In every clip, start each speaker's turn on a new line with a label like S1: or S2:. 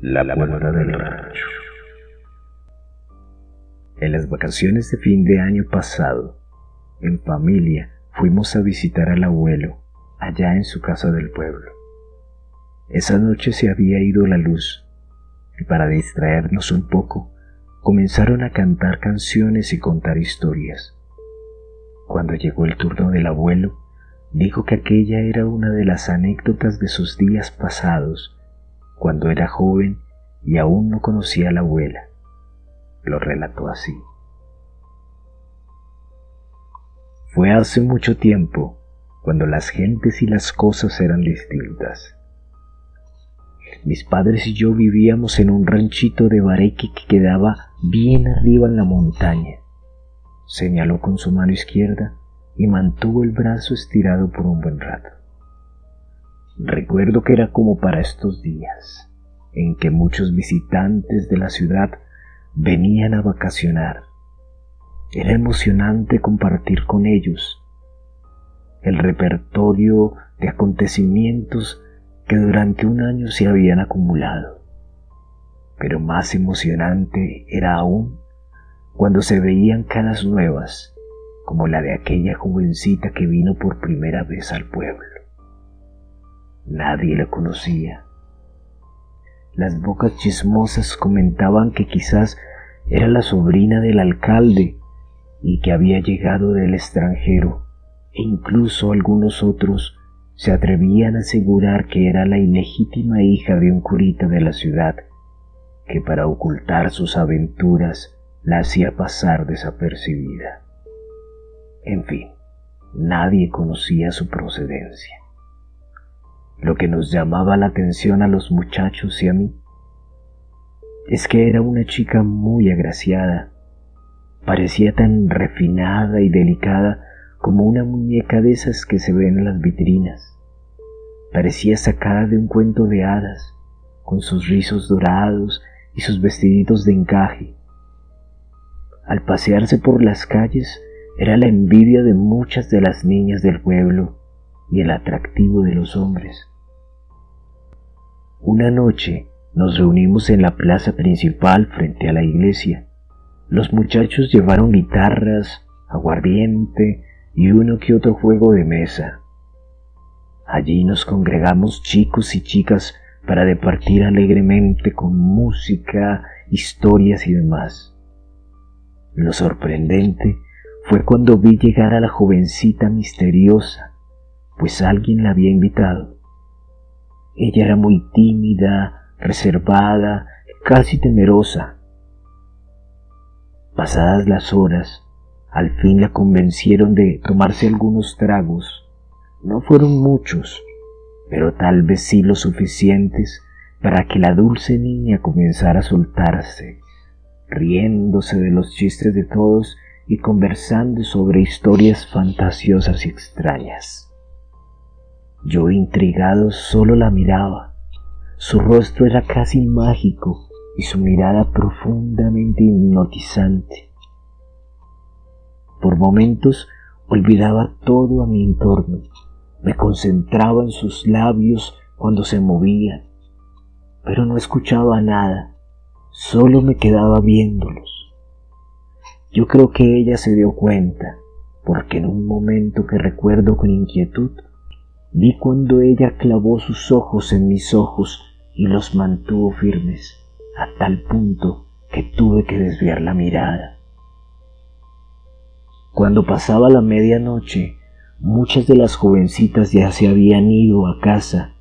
S1: La puerta del rancho. En las vacaciones de fin de año pasado, en familia fuimos a visitar al abuelo allá en su casa del pueblo. Esa noche se había ido la luz y para distraernos un poco comenzaron a cantar canciones y contar historias. Cuando llegó el turno del abuelo, dijo que aquella era una de las anécdotas de sus días pasados, cuando era joven y aún no conocía a la abuela. Lo relató así. Fue hace mucho tiempo, cuando las gentes y las cosas eran distintas. Mis padres y yo vivíamos en un ranchito de bareque que quedaba bien arriba en la montaña. Señaló con su mano izquierda y mantuvo el brazo estirado por un buen rato. Recuerdo que era como para estos días, en que muchos visitantes de la ciudad venían a vacacionar. Era emocionante compartir con ellos el repertorio de acontecimientos que durante un año se habían acumulado. Pero más emocionante era aún cuando se veían caras nuevas como la de aquella jovencita que vino por primera vez al pueblo. Nadie la conocía. Las bocas chismosas comentaban que quizás era la sobrina del alcalde y que había llegado del extranjero, e incluso algunos otros se atrevían a asegurar que era la ilegítima hija de un curita de la ciudad, que para ocultar sus aventuras la hacía pasar desapercibida. En fin, nadie conocía su procedencia. Lo que nos llamaba la atención a los muchachos y a mí es que era una chica muy agraciada. Parecía tan refinada y delicada como una muñeca de esas que se ven en las vitrinas. Parecía sacada de un cuento de hadas, con sus rizos dorados y sus vestiditos de encaje. Al pasearse por las calles era la envidia de muchas de las niñas del pueblo y el atractivo de los hombres. Una noche nos reunimos en la plaza principal frente a la iglesia. Los muchachos llevaron guitarras, aguardiente y uno que otro juego de mesa. Allí nos congregamos chicos y chicas para departir alegremente con música, historias y demás. Lo sorprendente fue cuando vi llegar a la jovencita misteriosa, pues alguien la había invitado. Ella era muy tímida, reservada, casi temerosa. Pasadas las horas, al fin la convencieron de tomarse algunos tragos. No fueron muchos, pero tal vez sí lo suficientes para que la dulce niña comenzara a soltarse, riéndose de los chistes de todos y conversando sobre historias fantasiosas y extrañas. Yo intrigado solo la miraba. Su rostro era casi mágico y su mirada profundamente hipnotizante. Por momentos olvidaba todo a mi entorno. Me concentraba en sus labios cuando se movían, pero no escuchaba nada, solo me quedaba viéndolos. Yo creo que ella se dio cuenta, porque en un momento que recuerdo con inquietud, vi cuando ella clavó sus ojos en mis ojos y los mantuvo firmes, a tal punto que tuve que desviar la mirada. Cuando pasaba la medianoche, muchas de las jovencitas ya se habían ido a casa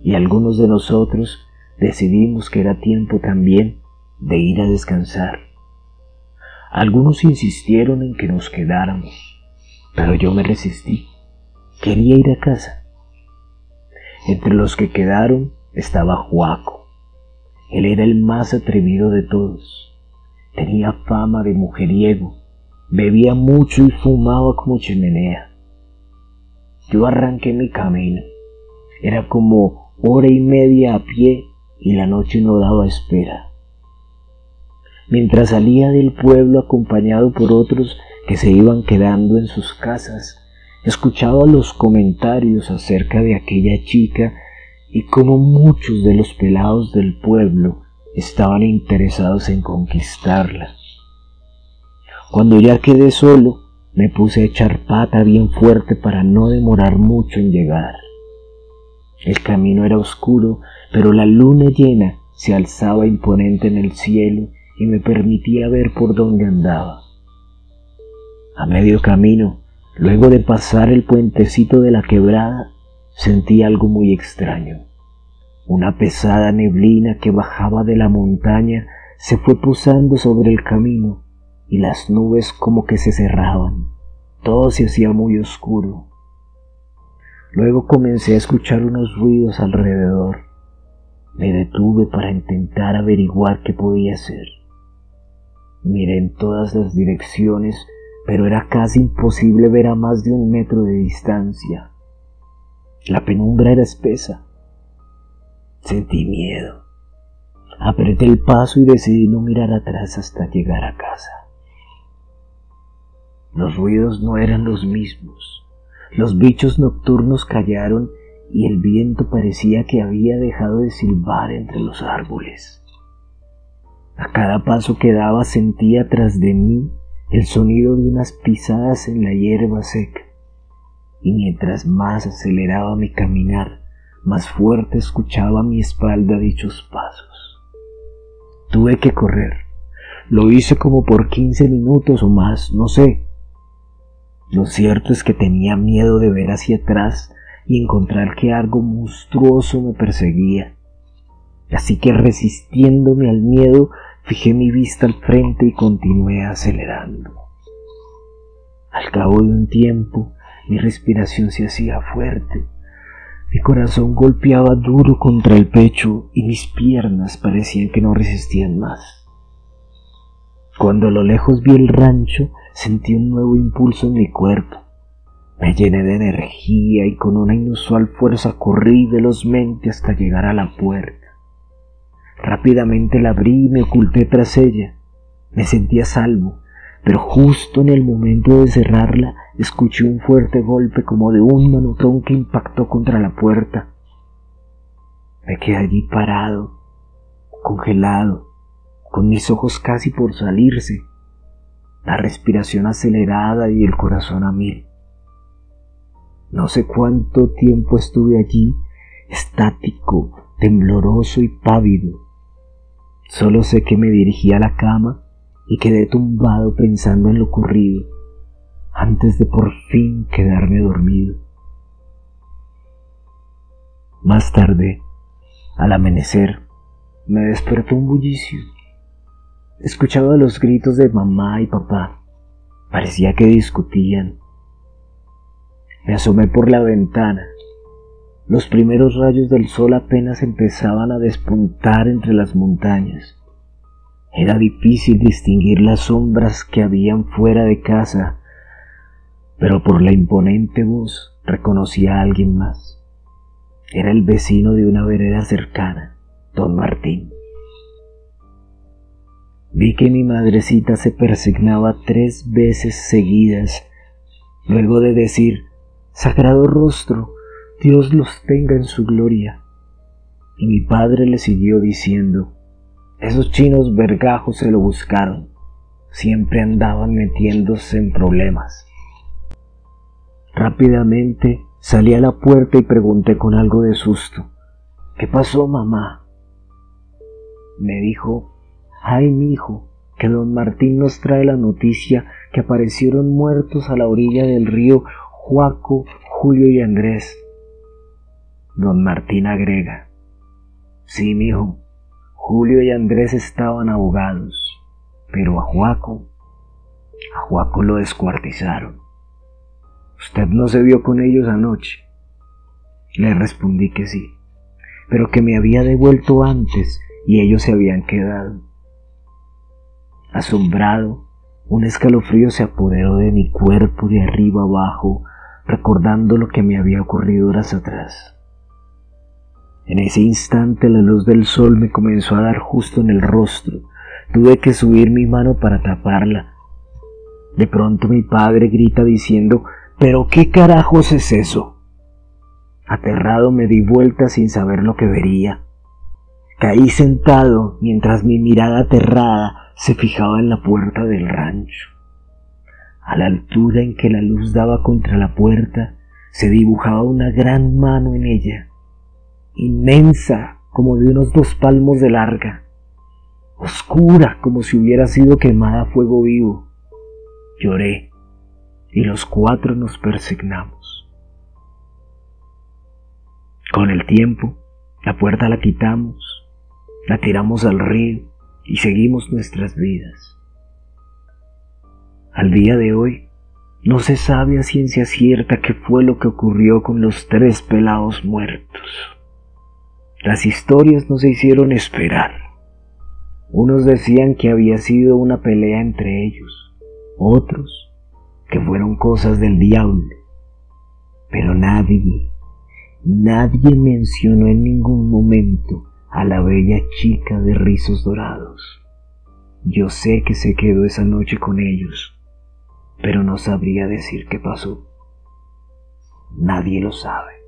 S1: y algunos de nosotros decidimos que era tiempo también de ir a descansar. Algunos insistieron en que nos quedáramos, pero yo me resistí. Quería ir a casa. Entre los que quedaron estaba Juaco. Él era el más atrevido de todos. Tenía fama de mujeriego, bebía mucho y fumaba como chimenea. Yo arranqué mi camino. Era como hora y media a pie y la noche no daba espera. Mientras salía del pueblo acompañado por otros que se iban quedando en sus casas, escuchaba los comentarios acerca de aquella chica y como muchos de los pelados del pueblo estaban interesados en conquistarla. Cuando ya quedé solo, me puse a echar pata bien fuerte para no demorar mucho en llegar. El camino era oscuro, pero la luna llena se alzaba imponente en el cielo y me permitía ver por dónde andaba. A medio camino, luego de pasar el puentecito de la quebrada, sentí algo muy extraño. Una pesada neblina que bajaba de la montaña se fue posando sobre el camino y las nubes como que se cerraban. Todo se hacía muy oscuro. Luego comencé a escuchar unos ruidos alrededor. Me detuve para intentar averiguar qué podía ser. Miré en todas las direcciones, pero era casi imposible ver a más de un metro de distancia. La penumbra era espesa. Sentí miedo. Apreté el paso y decidí no mirar atrás hasta llegar a casa. Los ruidos no eran los mismos. Los bichos nocturnos callaron y el viento parecía que había dejado de silbar entre los árboles. A cada paso que daba sentía tras de mí el sonido de unas pisadas en la hierba seca y mientras más aceleraba mi caminar, más fuerte escuchaba a mi espalda dichos pasos. Tuve que correr. Lo hice como por quince minutos o más, no sé. Lo cierto es que tenía miedo de ver hacia atrás y encontrar que algo monstruoso me perseguía. Así que resistiéndome al miedo, fijé mi vista al frente y continué acelerando. Al cabo de un tiempo, mi respiración se hacía fuerte. Mi corazón golpeaba duro contra el pecho y mis piernas parecían que no resistían más. Cuando a lo lejos vi el rancho, sentí un nuevo impulso en mi cuerpo. Me llené de energía y con una inusual fuerza corrí velozmente hasta llegar a la puerta. Rápidamente la abrí y me oculté tras ella. Me sentía salvo, pero justo en el momento de cerrarla escuché un fuerte golpe como de un manotón que impactó contra la puerta. Me quedé allí parado, congelado, con mis ojos casi por salirse, la respiración acelerada y el corazón a mil. No sé cuánto tiempo estuve allí, estático, tembloroso y pávido. Solo sé que me dirigí a la cama y quedé tumbado pensando en lo ocurrido antes de por fin quedarme dormido. Más tarde, al amanecer, me despertó un bullicio. Escuchaba los gritos de mamá y papá. Parecía que discutían. Me asomé por la ventana. Los primeros rayos del sol apenas empezaban a despuntar entre las montañas. Era difícil distinguir las sombras que habían fuera de casa, pero por la imponente voz reconocí a alguien más. Era el vecino de una vereda cercana, don Martín. Vi que mi madrecita se persignaba tres veces seguidas, luego de decir, Sagrado rostro, Dios los tenga en su gloria. Y mi padre le siguió diciendo, esos chinos vergajos se lo buscaron. Siempre andaban metiéndose en problemas. Rápidamente salí a la puerta y pregunté con algo de susto. ¿Qué pasó, mamá? Me dijo, ay, mi hijo, que don Martín nos trae la noticia que aparecieron muertos a la orilla del río Juaco, Julio y Andrés. Don Martín agrega, sí, mi hijo, Julio y Andrés estaban ahogados, pero a Juaco, a Juaco lo descuartizaron. ¿Usted no se vio con ellos anoche? Le respondí que sí, pero que me había devuelto antes y ellos se habían quedado. Asombrado, un escalofrío se apoderó de mi cuerpo de arriba abajo, recordando lo que me había ocurrido horas atrás. En ese instante la luz del sol me comenzó a dar justo en el rostro. Tuve que subir mi mano para taparla. De pronto mi padre grita diciendo, ¿pero qué carajos es eso? Aterrado me di vuelta sin saber lo que vería. Caí sentado mientras mi mirada aterrada se fijaba en la puerta del rancho. A la altura en que la luz daba contra la puerta, se dibujaba una gran mano en ella, inmensa como de unos dos palmos de larga, oscura como si hubiera sido quemada a fuego vivo. Lloré y los cuatro nos persignamos. Con el tiempo, la puerta la quitamos, la tiramos al río y seguimos nuestras vidas. Al día de hoy, no se sabe a ciencia cierta qué fue lo que ocurrió con los tres pelados muertos. Las historias no se hicieron esperar. Unos decían que había sido una pelea entre ellos, otros que fueron cosas del diablo. Pero nadie, nadie mencionó en ningún momento a la bella chica de rizos dorados. Yo sé que se quedó esa noche con ellos, pero no sabría decir qué pasó. Nadie lo sabe.